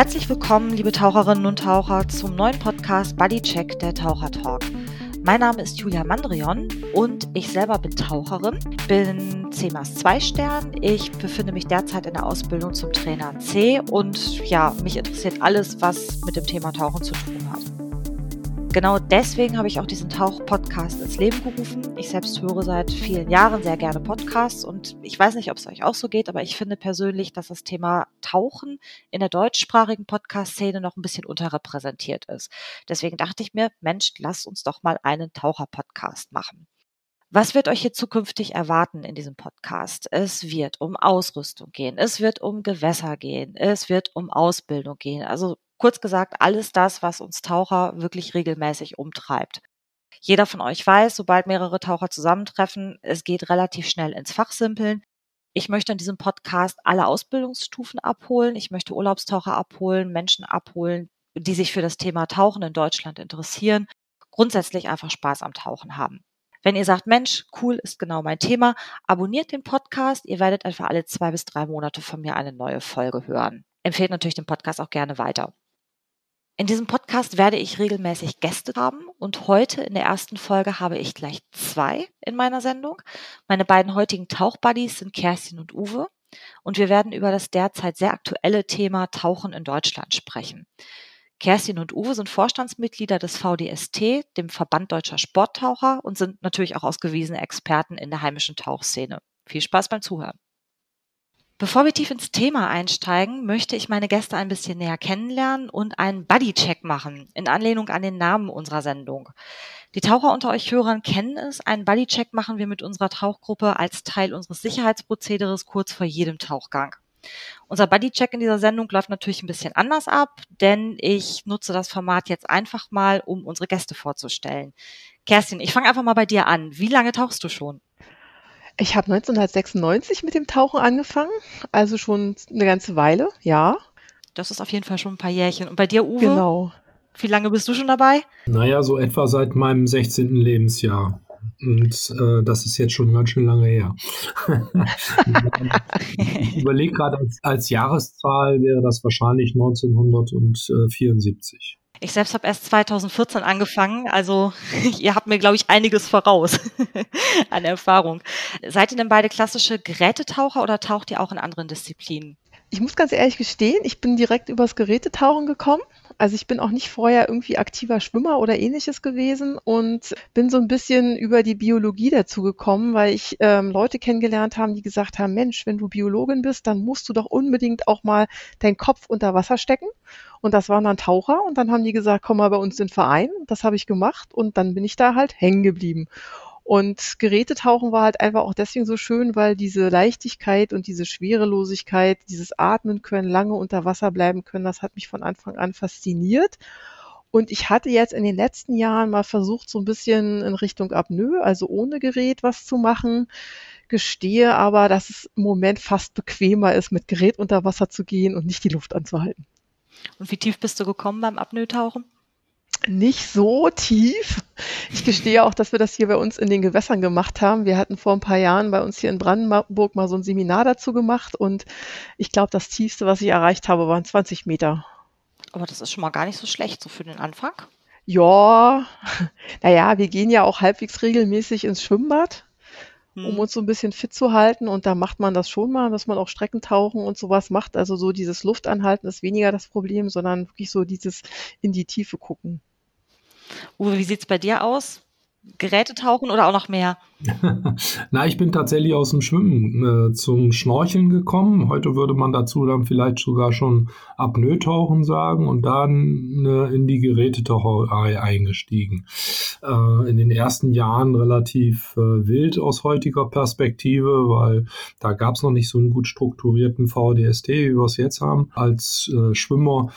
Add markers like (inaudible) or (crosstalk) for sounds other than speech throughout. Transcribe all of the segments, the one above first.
Herzlich willkommen, liebe Taucherinnen und Taucher, zum neuen Podcast Bodycheck der Taucher Talk. Mein Name ist Julia Mandrion und ich selber bin Taucherin, bin CMAS 2 Stern. Ich befinde mich derzeit in der Ausbildung zum Trainer C und ja, mich interessiert alles, was mit dem Thema Tauchen zu tun hat. Genau deswegen habe ich auch diesen Tauch-Podcast ins Leben gerufen. Ich selbst höre seit vielen Jahren sehr gerne Podcasts und ich weiß nicht, ob es euch auch so geht, aber ich finde persönlich, dass das Thema Tauchen in der deutschsprachigen Podcast-Szene noch ein bisschen unterrepräsentiert ist. Deswegen dachte ich mir, Mensch, lasst uns doch mal einen Taucher-Podcast machen. Was wird euch hier zukünftig erwarten in diesem Podcast? Es wird um Ausrüstung gehen, es wird um Gewässer gehen, es wird um Ausbildung gehen. Also Kurz gesagt, alles das, was uns Taucher wirklich regelmäßig umtreibt. Jeder von euch weiß, sobald mehrere Taucher zusammentreffen, es geht relativ schnell ins Fachsimpeln. Ich möchte in diesem Podcast alle Ausbildungsstufen abholen. Ich möchte Urlaubstaucher abholen, Menschen abholen, die sich für das Thema Tauchen in Deutschland interessieren, grundsätzlich einfach Spaß am Tauchen haben. Wenn ihr sagt, Mensch, cool ist genau mein Thema, abonniert den Podcast. Ihr werdet etwa alle zwei bis drei Monate von mir eine neue Folge hören. Empfehlt natürlich den Podcast auch gerne weiter. In diesem Podcast werde ich regelmäßig Gäste haben und heute in der ersten Folge habe ich gleich zwei in meiner Sendung. Meine beiden heutigen Tauchbuddies sind Kerstin und Uwe und wir werden über das derzeit sehr aktuelle Thema Tauchen in Deutschland sprechen. Kerstin und Uwe sind Vorstandsmitglieder des VDST, dem Verband Deutscher Sporttaucher und sind natürlich auch ausgewiesene Experten in der heimischen Tauchszene. Viel Spaß beim Zuhören. Bevor wir tief ins Thema einsteigen, möchte ich meine Gäste ein bisschen näher kennenlernen und einen Buddy-Check machen, in Anlehnung an den Namen unserer Sendung. Die Taucher unter euch Hörern kennen es. Einen Buddy-Check machen wir mit unserer Tauchgruppe als Teil unseres Sicherheitsprozederes kurz vor jedem Tauchgang. Unser Buddy-Check in dieser Sendung läuft natürlich ein bisschen anders ab, denn ich nutze das Format jetzt einfach mal, um unsere Gäste vorzustellen. Kerstin, ich fange einfach mal bei dir an. Wie lange tauchst du schon? Ich habe 1996 mit dem Tauchen angefangen, also schon eine ganze Weile, ja. Das ist auf jeden Fall schon ein paar Jährchen. Und bei dir, Uwe? Genau. Wie lange bist du schon dabei? Naja, so etwa seit meinem 16. Lebensjahr. Und äh, das ist jetzt schon ganz schön lange her. (laughs) ich überlege gerade, als, als Jahreszahl wäre das wahrscheinlich 1974. Ich selbst habe erst 2014 angefangen, also (laughs) ihr habt mir, glaube ich, einiges voraus (laughs) an Erfahrung. Seid ihr denn beide klassische Gerätetaucher oder taucht ihr auch in anderen Disziplinen? Ich muss ganz ehrlich gestehen, ich bin direkt übers Gerätetauchen gekommen. Also ich bin auch nicht vorher irgendwie aktiver Schwimmer oder ähnliches gewesen und bin so ein bisschen über die Biologie dazu gekommen, weil ich ähm, Leute kennengelernt habe, die gesagt haben, Mensch, wenn du Biologin bist, dann musst du doch unbedingt auch mal deinen Kopf unter Wasser stecken. Und das waren dann Taucher und dann haben die gesagt, komm mal bei uns in den Verein. Das habe ich gemacht und dann bin ich da halt hängen geblieben. Und Gerätetauchen war halt einfach auch deswegen so schön, weil diese Leichtigkeit und diese Schwerelosigkeit, dieses Atmen können, lange unter Wasser bleiben können, das hat mich von Anfang an fasziniert. Und ich hatte jetzt in den letzten Jahren mal versucht, so ein bisschen in Richtung Apnoe, also ohne Gerät was zu machen. Gestehe aber, dass es im Moment fast bequemer ist, mit Gerät unter Wasser zu gehen und nicht die Luft anzuhalten. Und wie tief bist du gekommen beim Apnoe-Tauchen? Nicht so tief. Ich gestehe auch, dass wir das hier bei uns in den Gewässern gemacht haben. Wir hatten vor ein paar Jahren bei uns hier in Brandenburg mal so ein Seminar dazu gemacht und ich glaube, das tiefste, was ich erreicht habe, waren 20 Meter. Aber das ist schon mal gar nicht so schlecht, so für den Anfang. Ja, (laughs) naja, wir gehen ja auch halbwegs regelmäßig ins Schwimmbad um hm. uns so ein bisschen fit zu halten. Und da macht man das schon mal, dass man auch Streckentauchen und sowas macht. Also so dieses Luftanhalten ist weniger das Problem, sondern wirklich so dieses in die Tiefe gucken. Uwe, wie sieht es bei dir aus? Geräte tauchen oder auch noch mehr? (laughs) Na, ich bin tatsächlich aus dem Schwimmen äh, zum Schnorcheln gekommen. Heute würde man dazu dann vielleicht sogar schon Apnoe-Tauchen sagen und dann äh, in die Gerätetaucherei eingestiegen. Äh, in den ersten Jahren relativ äh, wild aus heutiger Perspektive, weil da gab es noch nicht so einen gut strukturierten VDST, wie wir es jetzt haben. Als äh, Schwimmer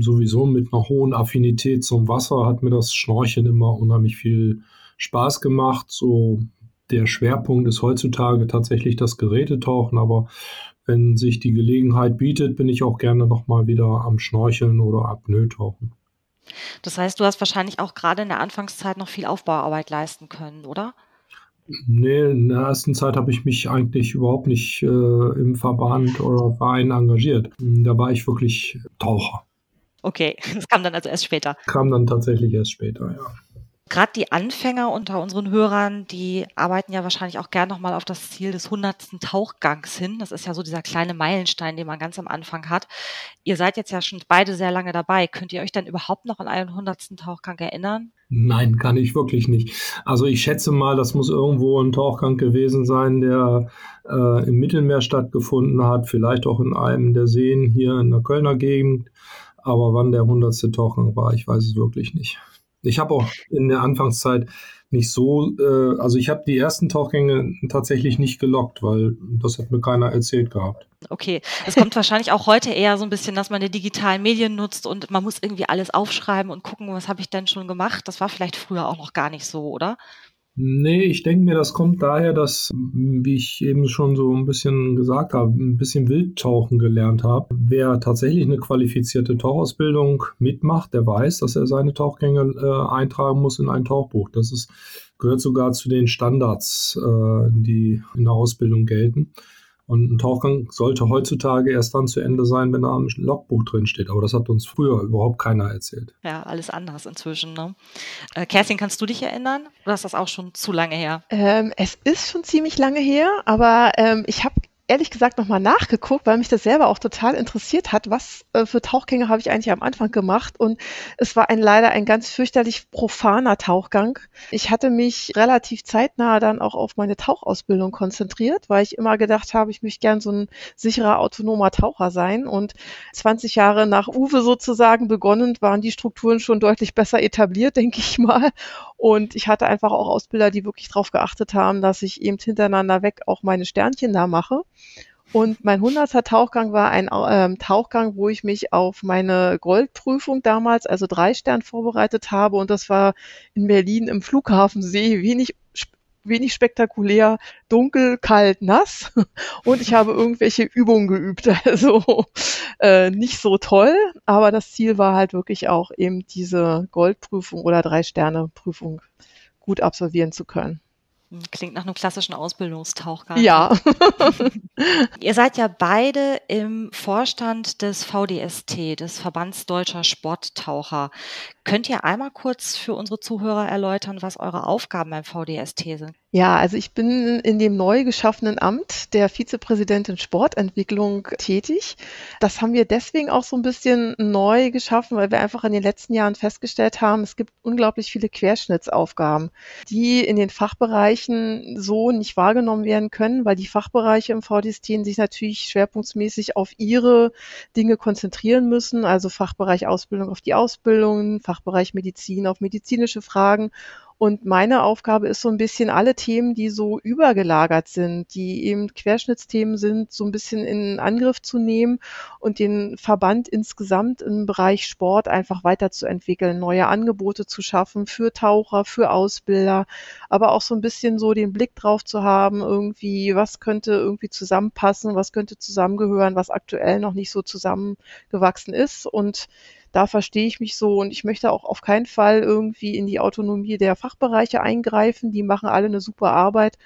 sowieso mit einer hohen Affinität zum Wasser hat mir das Schnorcheln immer unheimlich viel Spaß gemacht. So der Schwerpunkt ist heutzutage tatsächlich das Gerätetauchen, aber wenn sich die Gelegenheit bietet, bin ich auch gerne nochmal wieder am Schnorcheln oder Apnoe-Tauchen. Das heißt, du hast wahrscheinlich auch gerade in der Anfangszeit noch viel Aufbauarbeit leisten können, oder? Nee, in der ersten Zeit habe ich mich eigentlich überhaupt nicht äh, im Verband oder Verein engagiert. Da war ich wirklich Taucher. Okay, (laughs) das kam dann also erst später. Kam dann tatsächlich erst später, ja. Gerade die Anfänger unter unseren Hörern, die arbeiten ja wahrscheinlich auch gern nochmal auf das Ziel des hundertsten Tauchgangs hin. Das ist ja so dieser kleine Meilenstein, den man ganz am Anfang hat. Ihr seid jetzt ja schon beide sehr lange dabei. Könnt ihr euch dann überhaupt noch an einen hundertsten Tauchgang erinnern? Nein, kann ich wirklich nicht. Also ich schätze mal, das muss irgendwo ein Tauchgang gewesen sein, der äh, im Mittelmeer stattgefunden hat, vielleicht auch in einem der Seen hier in der Kölner Gegend. Aber wann der hundertste Tauchgang war, ich weiß es wirklich nicht. Ich habe auch in der Anfangszeit nicht so, äh, also ich habe die ersten Tauchgänge tatsächlich nicht gelockt, weil das hat mir keiner erzählt gehabt. Okay, es kommt wahrscheinlich auch heute eher so ein bisschen, dass man die digitalen Medien nutzt und man muss irgendwie alles aufschreiben und gucken, was habe ich denn schon gemacht. Das war vielleicht früher auch noch gar nicht so, oder? Nee, ich denke mir, das kommt daher, dass, wie ich eben schon so ein bisschen gesagt habe, ein bisschen Wildtauchen gelernt habe. Wer tatsächlich eine qualifizierte Tauchausbildung mitmacht, der weiß, dass er seine Tauchgänge äh, eintragen muss in ein Tauchbuch. Das ist, gehört sogar zu den Standards, äh, die in der Ausbildung gelten. Und ein Tauchgang sollte heutzutage erst dann zu Ende sein, wenn da ein Logbuch drin steht. Aber das hat uns früher überhaupt keiner erzählt. Ja, alles anders inzwischen. Ne? Äh, Kerstin, kannst du dich erinnern? Oder ist das auch schon zu lange her? Ähm, es ist schon ziemlich lange her, aber ähm, ich habe ehrlich gesagt nochmal nachgeguckt, weil mich das selber auch total interessiert hat, was äh, für Tauchgänge habe ich eigentlich am Anfang gemacht. Und es war ein leider ein ganz fürchterlich profaner Tauchgang. Ich hatte mich relativ zeitnah dann auch auf meine Tauchausbildung konzentriert, weil ich immer gedacht habe, ich möchte gern so ein sicherer, autonomer Taucher sein. Und 20 Jahre nach Uwe sozusagen begonnen, waren die Strukturen schon deutlich besser etabliert, (laughs) denke ich mal. Und ich hatte einfach auch Ausbilder, die wirklich darauf geachtet haben, dass ich eben hintereinander weg auch meine Sternchen da mache. Und mein 100er Tauchgang war ein ähm, Tauchgang, wo ich mich auf meine Goldprüfung damals, also drei Stern vorbereitet habe. Und das war in Berlin im Flughafensee, wenig, wenig spektakulär, dunkel, kalt, nass. (laughs) Und ich habe irgendwelche Übungen geübt. (laughs) Also äh, nicht so toll, aber das Ziel war halt wirklich auch eben diese Goldprüfung oder drei Sterne Prüfung gut absolvieren zu können. Klingt nach einem klassischen Ausbildungstauchgang. Ja. (laughs) Ihr seid ja beide im Vorstand des VDST, des Verbands Deutscher Sporttaucher. Könnt ihr einmal kurz für unsere Zuhörer erläutern, was eure Aufgaben beim VDST sind? Ja, also ich bin in dem neu geschaffenen Amt der Vizepräsidentin Sportentwicklung tätig. Das haben wir deswegen auch so ein bisschen neu geschaffen, weil wir einfach in den letzten Jahren festgestellt haben, es gibt unglaublich viele Querschnittsaufgaben, die in den Fachbereichen so nicht wahrgenommen werden können, weil die Fachbereiche im VDST sich natürlich schwerpunktmäßig auf ihre Dinge konzentrieren müssen, also Fachbereich Ausbildung auf die Ausbildung, Fachbereich Medizin auf medizinische Fragen. Und meine Aufgabe ist so ein bisschen alle Themen, die so übergelagert sind, die eben Querschnittsthemen sind, so ein bisschen in Angriff zu nehmen und den Verband insgesamt im Bereich Sport einfach weiterzuentwickeln, neue Angebote zu schaffen für Taucher, für Ausbilder, aber auch so ein bisschen so den Blick drauf zu haben, irgendwie, was könnte irgendwie zusammenpassen, was könnte zusammengehören, was aktuell noch nicht so zusammengewachsen ist. Und da verstehe ich mich so und ich möchte auch auf keinen Fall irgendwie in die Autonomie der Fachbereiche eingreifen. Die machen alle eine super Arbeit.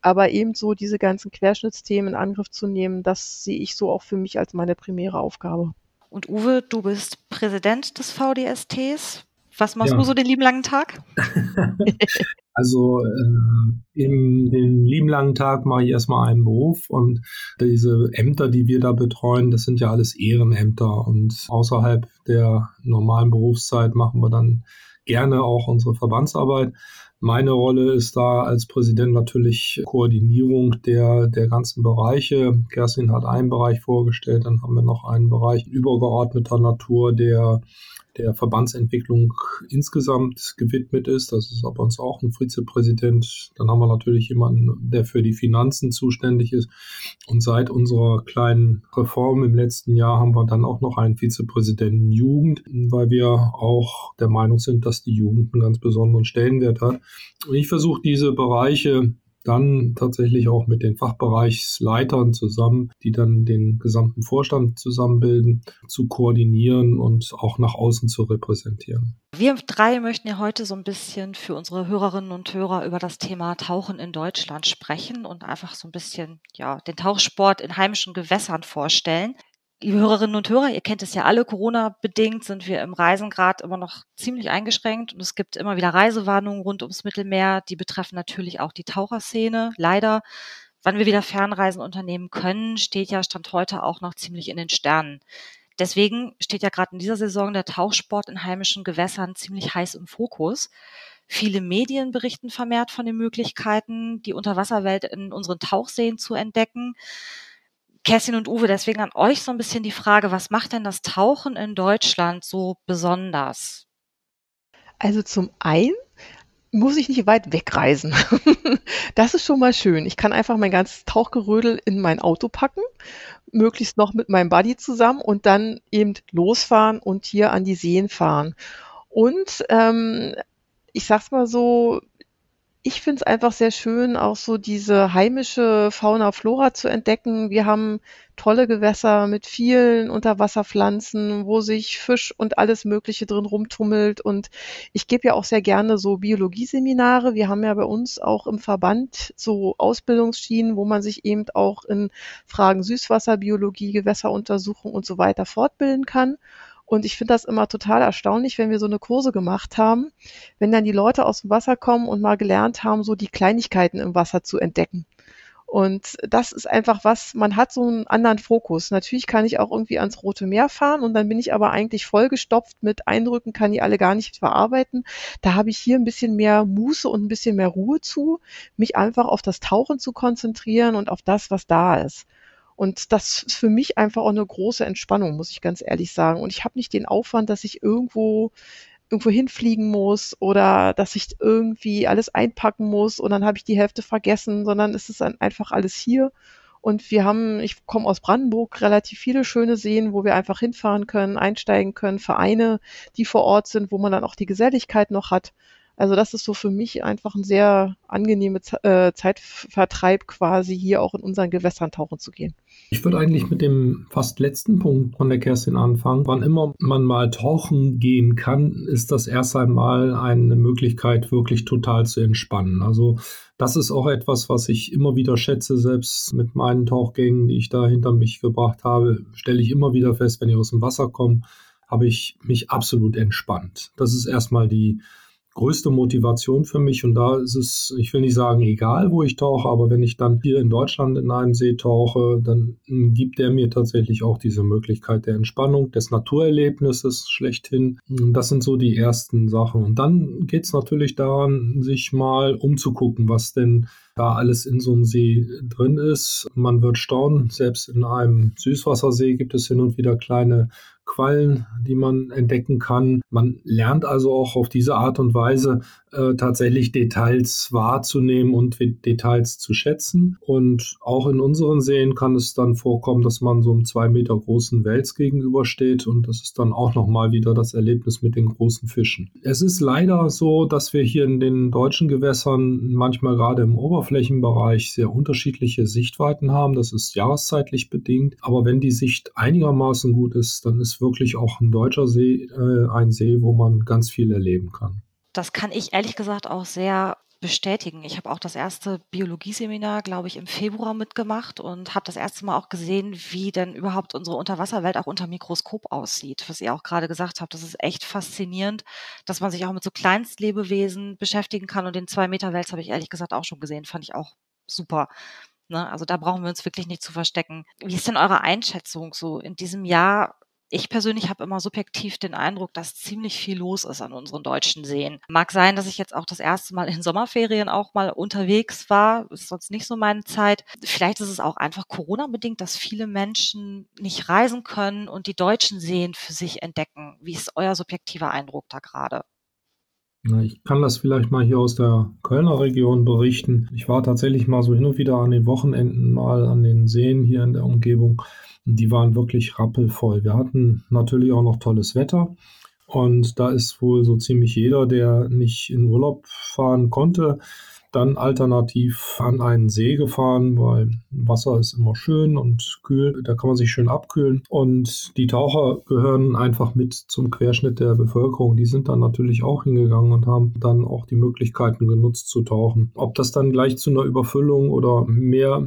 Aber eben so diese ganzen Querschnittsthemen in Angriff zu nehmen, das sehe ich so auch für mich als meine primäre Aufgabe. Und Uwe, du bist Präsident des VDSTs. Was machst ja. du so den lieben langen Tag? (laughs) also äh, in den lieben langen Tag mache ich erstmal einen Beruf und diese Ämter, die wir da betreuen, das sind ja alles Ehrenämter und außerhalb der normalen Berufszeit machen wir dann gerne auch unsere Verbandsarbeit. Meine Rolle ist da als Präsident natürlich Koordinierung der, der ganzen Bereiche. Kerstin hat einen Bereich vorgestellt, dann haben wir noch einen Bereich übergeordneter Natur, der der Verbandsentwicklung insgesamt gewidmet ist. Das ist bei uns auch ein Vizepräsident. Dann haben wir natürlich jemanden, der für die Finanzen zuständig ist. Und seit unserer kleinen Reform im letzten Jahr haben wir dann auch noch einen Vizepräsidenten Jugend, weil wir auch der Meinung sind, dass die Jugend einen ganz besonderen Stellenwert hat. Und ich versuche diese Bereiche dann tatsächlich auch mit den Fachbereichsleitern zusammen, die dann den gesamten Vorstand zusammenbilden, zu koordinieren und auch nach außen zu repräsentieren. Wir drei möchten ja heute so ein bisschen für unsere Hörerinnen und Hörer über das Thema Tauchen in Deutschland sprechen und einfach so ein bisschen ja, den Tauchsport in heimischen Gewässern vorstellen. Liebe Hörerinnen und Hörer, ihr kennt es ja alle, Corona-bedingt sind wir im Reisen gerade immer noch ziemlich eingeschränkt und es gibt immer wieder Reisewarnungen rund ums Mittelmeer. Die betreffen natürlich auch die Taucherszene. Leider, wann wir wieder Fernreisen unternehmen können, steht ja Stand heute auch noch ziemlich in den Sternen. Deswegen steht ja gerade in dieser Saison der Tauchsport in heimischen Gewässern ziemlich heiß im Fokus. Viele Medien berichten vermehrt von den Möglichkeiten, die Unterwasserwelt in unseren Tauchseen zu entdecken. Kerstin und Uwe, deswegen an euch so ein bisschen die Frage, was macht denn das Tauchen in Deutschland so besonders? Also zum einen muss ich nicht weit wegreisen. (laughs) das ist schon mal schön. Ich kann einfach mein ganzes Tauchgerödel in mein Auto packen, möglichst noch mit meinem Buddy zusammen und dann eben losfahren und hier an die Seen fahren. Und ähm, ich sag's mal so, ich finde es einfach sehr schön, auch so diese heimische Fauna, Flora zu entdecken. Wir haben tolle Gewässer mit vielen Unterwasserpflanzen, wo sich Fisch und alles Mögliche drin rumtummelt. Und ich gebe ja auch sehr gerne so Biologieseminare. Wir haben ja bei uns auch im Verband so Ausbildungsschienen, wo man sich eben auch in Fragen Süßwasserbiologie, Gewässeruntersuchung und so weiter fortbilden kann. Und ich finde das immer total erstaunlich, wenn wir so eine Kurse gemacht haben, wenn dann die Leute aus dem Wasser kommen und mal gelernt haben, so die Kleinigkeiten im Wasser zu entdecken. Und das ist einfach was, man hat so einen anderen Fokus. Natürlich kann ich auch irgendwie ans Rote Meer fahren und dann bin ich aber eigentlich vollgestopft mit Eindrücken, kann die alle gar nicht verarbeiten. Da habe ich hier ein bisschen mehr Muße und ein bisschen mehr Ruhe zu, mich einfach auf das Tauchen zu konzentrieren und auf das, was da ist. Und das ist für mich einfach auch eine große Entspannung, muss ich ganz ehrlich sagen. Und ich habe nicht den Aufwand, dass ich irgendwo irgendwo hinfliegen muss oder dass ich irgendwie alles einpacken muss und dann habe ich die Hälfte vergessen, sondern es ist dann einfach alles hier. Und wir haben, ich komme aus Brandenburg, relativ viele schöne Seen, wo wir einfach hinfahren können, einsteigen können, Vereine, die vor Ort sind, wo man dann auch die Geselligkeit noch hat. Also das ist so für mich einfach ein sehr angenehmer äh, Zeitvertreib quasi hier auch in unseren Gewässern tauchen zu gehen. Ich würde eigentlich mit dem fast letzten Punkt von der Kerstin anfangen. Wann immer man mal tauchen gehen kann, ist das erst einmal eine Möglichkeit, wirklich total zu entspannen. Also das ist auch etwas, was ich immer wieder schätze, selbst mit meinen Tauchgängen, die ich da hinter mich gebracht habe, stelle ich immer wieder fest, wenn ich aus dem Wasser komme, habe ich mich absolut entspannt. Das ist erstmal die größte Motivation für mich. Und da ist es, ich will nicht sagen, egal, wo ich tauche, aber wenn ich dann hier in Deutschland in einem See tauche, dann gibt der mir tatsächlich auch diese Möglichkeit der Entspannung, des Naturerlebnisses schlechthin. Das sind so die ersten Sachen. Und dann geht es natürlich daran, sich mal umzugucken, was denn da alles in so einem See drin ist. Man wird staunen, selbst in einem Süßwassersee gibt es hin und wieder kleine Quallen, die man entdecken kann. Man lernt also auch auf diese Art und Weise äh, tatsächlich Details wahrzunehmen und Details zu schätzen. Und auch in unseren Seen kann es dann vorkommen, dass man so einem zwei Meter großen Wels gegenübersteht und das ist dann auch nochmal wieder das Erlebnis mit den großen Fischen. Es ist leider so, dass wir hier in den deutschen Gewässern manchmal gerade im Oberflächenbereich sehr unterschiedliche Sichtweiten haben. Das ist jahreszeitlich bedingt. Aber wenn die Sicht einigermaßen gut ist, dann ist wirklich auch ein deutscher See äh, ein See, wo man ganz viel erleben kann das kann ich ehrlich gesagt auch sehr bestätigen. Ich habe auch das erste Biologieseminar, glaube ich, im Februar mitgemacht und habe das erste Mal auch gesehen, wie denn überhaupt unsere Unterwasserwelt auch unter Mikroskop aussieht. Was ihr auch gerade gesagt habt, das ist echt faszinierend, dass man sich auch mit so Kleinstlebewesen beschäftigen kann. Und den zwei Meter Wels habe ich ehrlich gesagt auch schon gesehen, fand ich auch super. Ne? Also da brauchen wir uns wirklich nicht zu verstecken. Wie ist denn eure Einschätzung so in diesem Jahr? Ich persönlich habe immer subjektiv den Eindruck, dass ziemlich viel los ist an unseren deutschen Seen. Mag sein, dass ich jetzt auch das erste Mal in Sommerferien auch mal unterwegs war, ist sonst nicht so meine Zeit. Vielleicht ist es auch einfach Corona-bedingt, dass viele Menschen nicht reisen können und die deutschen Seen für sich entdecken. Wie ist euer subjektiver Eindruck da gerade? Ich kann das vielleicht mal hier aus der Kölner Region berichten. Ich war tatsächlich mal so hin und wieder an den Wochenenden mal an den Seen hier in der Umgebung die waren wirklich rappelvoll. Wir hatten natürlich auch noch tolles Wetter. Und da ist wohl so ziemlich jeder, der nicht in Urlaub fahren konnte, dann alternativ an einen See gefahren, weil Wasser ist immer schön und kühl, da kann man sich schön abkühlen. Und die Taucher gehören einfach mit zum Querschnitt der Bevölkerung. Die sind dann natürlich auch hingegangen und haben dann auch die Möglichkeiten genutzt zu tauchen. Ob das dann gleich zu einer Überfüllung oder mehr,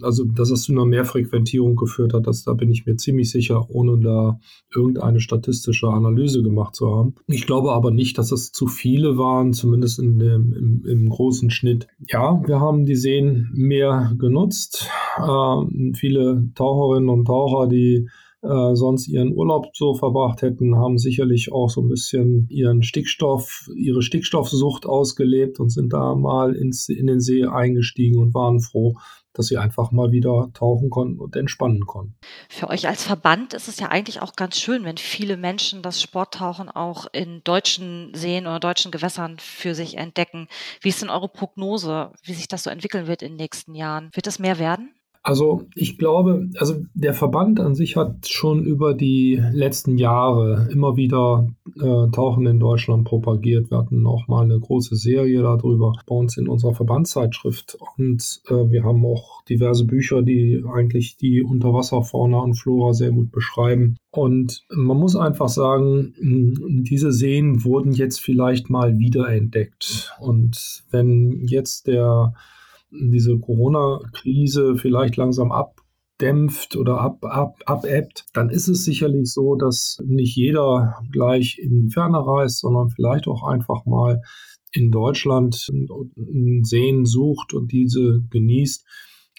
also dass es zu einer Mehrfrequentierung geführt hat, das, da bin ich mir ziemlich sicher, ohne da irgendeine statistische Analyse gemacht zu haben. Ich glaube aber nicht, dass es zu viele waren, zumindest in dem, im, im großen Schnitt. Ja, wir haben die Seen mehr genutzt. Äh, viele Taucherinnen und Taucher, die äh, sonst ihren Urlaub so verbracht hätten, haben sicherlich auch so ein bisschen ihren Stickstoff, ihre Stickstoffsucht ausgelebt und sind da mal ins, in den See eingestiegen und waren froh, dass sie einfach mal wieder tauchen konnten und entspannen konnten. Für euch als Verband ist es ja eigentlich auch ganz schön, wenn viele Menschen das Sporttauchen auch in deutschen Seen oder deutschen Gewässern für sich entdecken. Wie ist denn eure Prognose, wie sich das so entwickeln wird in den nächsten Jahren? Wird es mehr werden? Also ich glaube, also der Verband an sich hat schon über die letzten Jahre immer wieder äh, Tauchen in Deutschland propagiert. Wir hatten auch mal eine große Serie darüber bei uns in unserer Verbandszeitschrift. Und äh, wir haben auch diverse Bücher, die eigentlich die Unterwasserfauna und Flora sehr gut beschreiben. Und man muss einfach sagen, diese Seen wurden jetzt vielleicht mal wiederentdeckt. Und wenn jetzt der diese Corona-Krise vielleicht langsam abdämpft oder ab, ab, abebbt, dann ist es sicherlich so, dass nicht jeder gleich in die Ferne reist, sondern vielleicht auch einfach mal in Deutschland Seen sucht und diese genießt.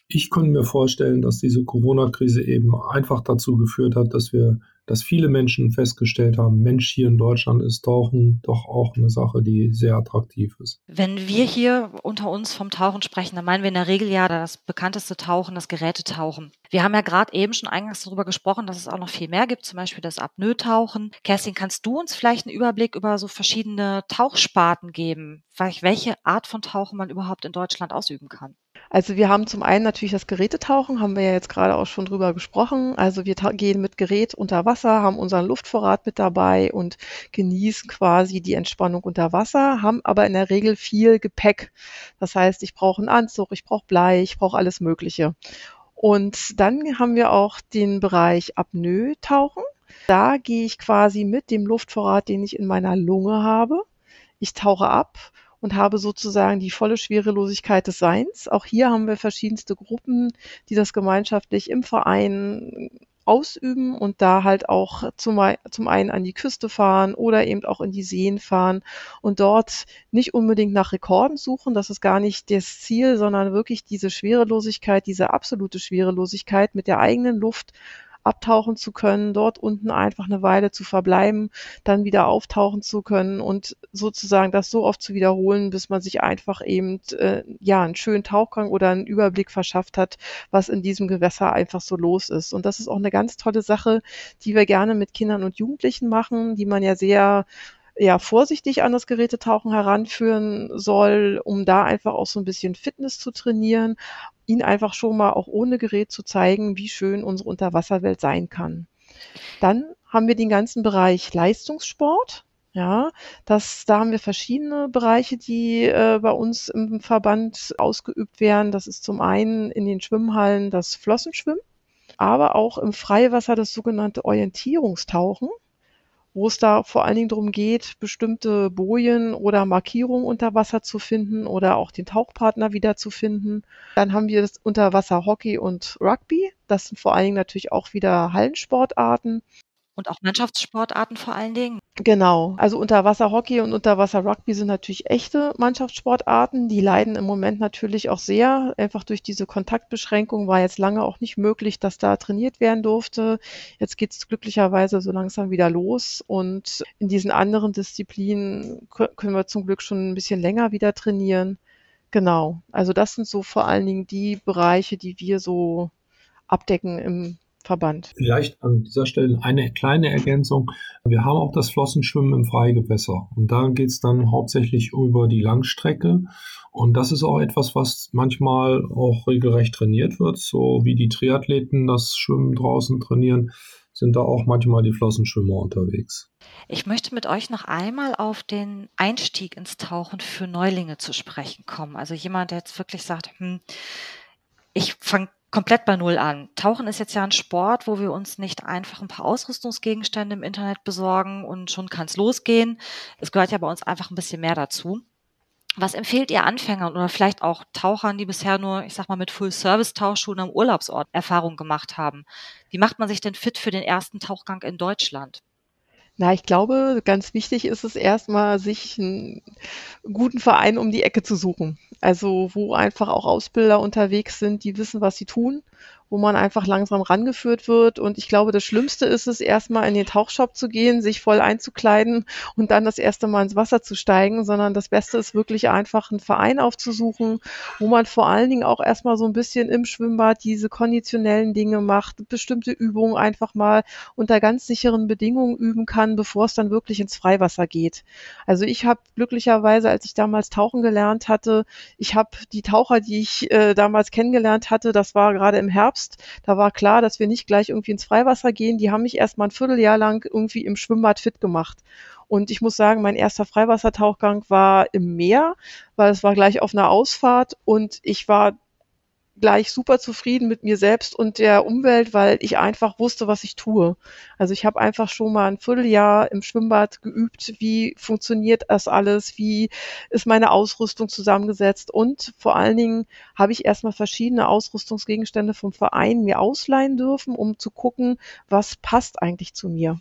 Ich könnte mir vorstellen, dass diese Corona-Krise eben einfach dazu geführt hat, dass wir dass viele Menschen festgestellt haben, Mensch, hier in Deutschland ist Tauchen doch auch eine Sache, die sehr attraktiv ist. Wenn wir hier unter uns vom Tauchen sprechen, dann meinen wir in der Regel ja das bekannteste Tauchen, das Gerätetauchen. Wir haben ja gerade eben schon eingangs darüber gesprochen, dass es auch noch viel mehr gibt, zum Beispiel das Apnoe-Tauchen. Kerstin, kannst du uns vielleicht einen Überblick über so verschiedene Tauchsparten geben, welche Art von Tauchen man überhaupt in Deutschland ausüben kann? Also wir haben zum einen natürlich das Gerätetauchen, haben wir ja jetzt gerade auch schon drüber gesprochen. Also wir gehen mit Gerät unter Wasser, haben unseren Luftvorrat mit dabei und genießen quasi die Entspannung unter Wasser, haben aber in der Regel viel Gepäck. Das heißt, ich brauche einen Anzug, ich brauche Blei, ich brauche alles Mögliche. Und dann haben wir auch den Bereich Apnoe-Tauchen. Da gehe ich quasi mit dem Luftvorrat, den ich in meiner Lunge habe. Ich tauche ab und habe sozusagen die volle Schwerelosigkeit des Seins. Auch hier haben wir verschiedenste Gruppen, die das gemeinschaftlich im Verein ausüben und da halt auch zum, zum einen an die Küste fahren oder eben auch in die Seen fahren und dort nicht unbedingt nach Rekorden suchen, das ist gar nicht das Ziel, sondern wirklich diese Schwerelosigkeit, diese absolute Schwerelosigkeit mit der eigenen Luft abtauchen zu können, dort unten einfach eine Weile zu verbleiben, dann wieder auftauchen zu können und sozusagen das so oft zu wiederholen, bis man sich einfach eben äh, ja einen schönen Tauchgang oder einen Überblick verschafft hat, was in diesem Gewässer einfach so los ist. Und das ist auch eine ganz tolle Sache, die wir gerne mit Kindern und Jugendlichen machen, die man ja sehr ja, vorsichtig an das Gerätetauchen heranführen soll, um da einfach auch so ein bisschen Fitness zu trainieren, ihn einfach schon mal auch ohne Gerät zu zeigen, wie schön unsere Unterwasserwelt sein kann. Dann haben wir den ganzen Bereich Leistungssport. Ja, das, da haben wir verschiedene Bereiche, die äh, bei uns im Verband ausgeübt werden. Das ist zum einen in den Schwimmhallen das Flossenschwimmen, aber auch im Freiwasser das sogenannte Orientierungstauchen wo es da vor allen Dingen darum geht, bestimmte Bojen oder Markierungen unter Wasser zu finden oder auch den Tauchpartner wiederzufinden. Dann haben wir das Unterwasserhockey und Rugby. Das sind vor allen Dingen natürlich auch wieder Hallensportarten. Und auch Mannschaftssportarten vor allen Dingen. Genau. Also Unterwasserhockey und Unterwasserrugby sind natürlich echte Mannschaftssportarten. Die leiden im Moment natürlich auch sehr. Einfach durch diese Kontaktbeschränkung war jetzt lange auch nicht möglich, dass da trainiert werden durfte. Jetzt geht es glücklicherweise so langsam wieder los. Und in diesen anderen Disziplinen können wir zum Glück schon ein bisschen länger wieder trainieren. Genau. Also das sind so vor allen Dingen die Bereiche, die wir so abdecken im Verband. Vielleicht an dieser Stelle eine kleine Ergänzung. Wir haben auch das Flossenschwimmen im Freigewässer. Und da geht es dann hauptsächlich über die Langstrecke. Und das ist auch etwas, was manchmal auch regelrecht trainiert wird, so wie die Triathleten das Schwimmen draußen trainieren. sind da auch manchmal die Flossenschwimmer unterwegs. Ich möchte mit euch noch einmal auf den Einstieg ins Tauchen für Neulinge zu sprechen kommen. Also jemand, der jetzt wirklich sagt, hm, ich fange komplett bei Null an. Tauchen ist jetzt ja ein Sport, wo wir uns nicht einfach ein paar Ausrüstungsgegenstände im Internet besorgen und schon kann es losgehen. Es gehört ja bei uns einfach ein bisschen mehr dazu. Was empfehlt ihr Anfängern oder vielleicht auch Tauchern, die bisher nur, ich sag mal, mit Full-Service-Tauchschuhen am Urlaubsort Erfahrung gemacht haben? Wie macht man sich denn fit für den ersten Tauchgang in Deutschland? Na, ich glaube, ganz wichtig ist es erstmal, sich einen guten Verein um die Ecke zu suchen. Also, wo einfach auch Ausbilder unterwegs sind, die wissen, was sie tun wo man einfach langsam rangeführt wird. Und ich glaube, das Schlimmste ist es, erstmal in den Tauchshop zu gehen, sich voll einzukleiden und dann das erste Mal ins Wasser zu steigen, sondern das Beste ist wirklich einfach einen Verein aufzusuchen, wo man vor allen Dingen auch erstmal so ein bisschen im Schwimmbad diese konditionellen Dinge macht, bestimmte Übungen einfach mal unter ganz sicheren Bedingungen üben kann, bevor es dann wirklich ins Freiwasser geht. Also ich habe glücklicherweise, als ich damals tauchen gelernt hatte, ich habe die Taucher, die ich äh, damals kennengelernt hatte, das war gerade im Herbst, Herbst. Da war klar, dass wir nicht gleich irgendwie ins Freiwasser gehen. Die haben mich erst mal ein Vierteljahr lang irgendwie im Schwimmbad fit gemacht. Und ich muss sagen, mein erster Freiwassertauchgang war im Meer, weil es war gleich auf einer Ausfahrt und ich war gleich super zufrieden mit mir selbst und der Umwelt, weil ich einfach wusste, was ich tue. Also ich habe einfach schon mal ein Vierteljahr im Schwimmbad geübt, wie funktioniert das alles, wie ist meine Ausrüstung zusammengesetzt und vor allen Dingen habe ich erstmal verschiedene Ausrüstungsgegenstände vom Verein mir ausleihen dürfen, um zu gucken, was passt eigentlich zu mir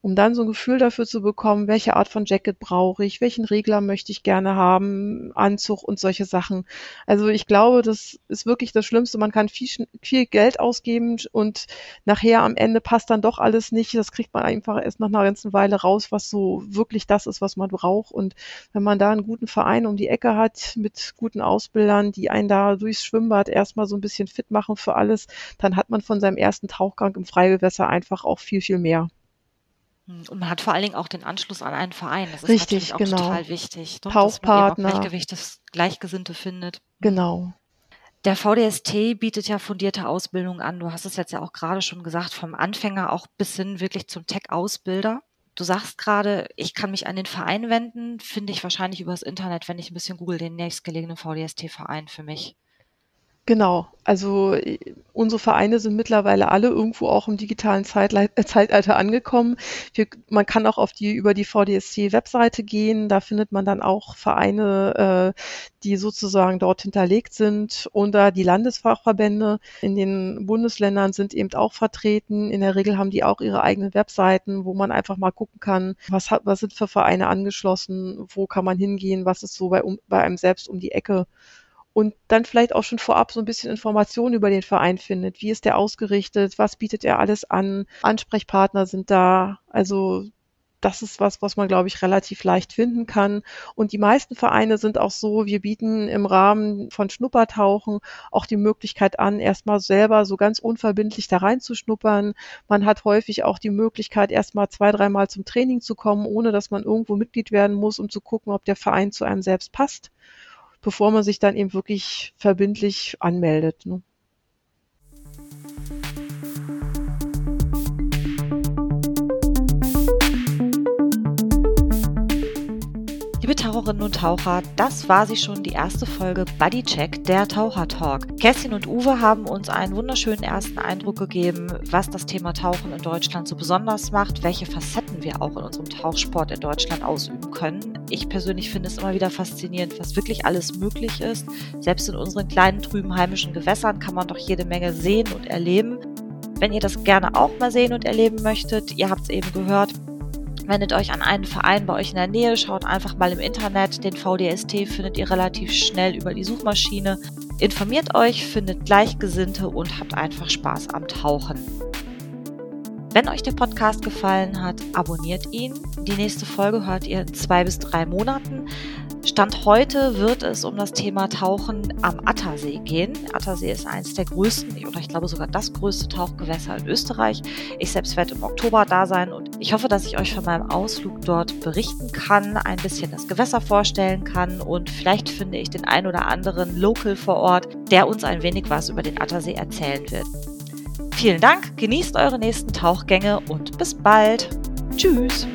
um dann so ein Gefühl dafür zu bekommen, welche Art von Jacket brauche ich, welchen Regler möchte ich gerne haben, Anzug und solche Sachen. Also ich glaube, das ist wirklich das Schlimmste. Man kann viel, viel Geld ausgeben und nachher am Ende passt dann doch alles nicht. Das kriegt man einfach erst nach einer ganzen Weile raus, was so wirklich das ist, was man braucht. Und wenn man da einen guten Verein um die Ecke hat mit guten Ausbildern, die einen da durchs Schwimmbad erstmal so ein bisschen fit machen für alles, dann hat man von seinem ersten Tauchgang im Freigewässer einfach auch viel, viel mehr. Hm, und man hat vor allen Dingen auch den Anschluss an einen Verein. Das ist Richtig, natürlich auch genau. total wichtig, ne? Tauchpartner. Gleichgewicht, das Gleichgesinnte findet. Genau. Der VDST bietet ja fundierte Ausbildung an. Du hast es jetzt ja auch gerade schon gesagt, vom Anfänger auch bis hin wirklich zum Tech-Ausbilder. Du sagst gerade, ich kann mich an den Verein wenden, finde ich wahrscheinlich übers Internet, wenn ich ein bisschen google, den nächstgelegenen VDST-Verein für mich. Genau, also äh, unsere Vereine sind mittlerweile alle irgendwo auch im digitalen Zeitle äh, Zeitalter angekommen. Wir, man kann auch auf die über die VDSC-Webseite gehen, da findet man dann auch Vereine, äh, die sozusagen dort hinterlegt sind. Oder die Landesfachverbände in den Bundesländern sind eben auch vertreten. In der Regel haben die auch ihre eigenen Webseiten, wo man einfach mal gucken kann, was, hat, was sind für Vereine angeschlossen, wo kann man hingehen, was ist so bei, um, bei einem selbst um die Ecke und dann vielleicht auch schon vorab so ein bisschen Informationen über den Verein findet. Wie ist der ausgerichtet? Was bietet er alles an? Ansprechpartner sind da. Also das ist was, was man, glaube ich, relativ leicht finden kann. Und die meisten Vereine sind auch so, wir bieten im Rahmen von Schnuppertauchen auch die Möglichkeit an, erstmal selber so ganz unverbindlich da reinzuschnuppern. Man hat häufig auch die Möglichkeit, erstmal zwei, dreimal zum Training zu kommen, ohne dass man irgendwo Mitglied werden muss, um zu gucken, ob der Verein zu einem selbst passt bevor man sich dann eben wirklich verbindlich anmeldet. Ne? Taucherinnen und Taucher, das war sie schon, die erste Folge Buddy Check, der Taucher Talk. Kerstin und Uwe haben uns einen wunderschönen ersten Eindruck gegeben, was das Thema Tauchen in Deutschland so besonders macht, welche Facetten wir auch in unserem Tauchsport in Deutschland ausüben können. Ich persönlich finde es immer wieder faszinierend, was wirklich alles möglich ist. Selbst in unseren kleinen, trüben heimischen Gewässern kann man doch jede Menge sehen und erleben. Wenn ihr das gerne auch mal sehen und erleben möchtet, ihr habt es eben gehört, wendet euch an einen Verein bei euch in der Nähe, schaut einfach mal im Internet. Den VDST findet ihr relativ schnell über die Suchmaschine. Informiert euch, findet Gleichgesinnte und habt einfach Spaß am Tauchen. Wenn euch der Podcast gefallen hat, abonniert ihn. Die nächste Folge hört ihr in zwei bis drei Monaten. Stand heute wird es um das Thema Tauchen am Attersee gehen. Attersee ist eines der größten, oder ich glaube sogar das größte Tauchgewässer in Österreich. Ich selbst werde im Oktober da sein und ich hoffe, dass ich euch von meinem Ausflug dort berichten kann, ein bisschen das Gewässer vorstellen kann und vielleicht finde ich den ein oder anderen Local vor Ort, der uns ein wenig was über den Attersee erzählen wird. Vielen Dank, genießt eure nächsten Tauchgänge und bis bald. Tschüss.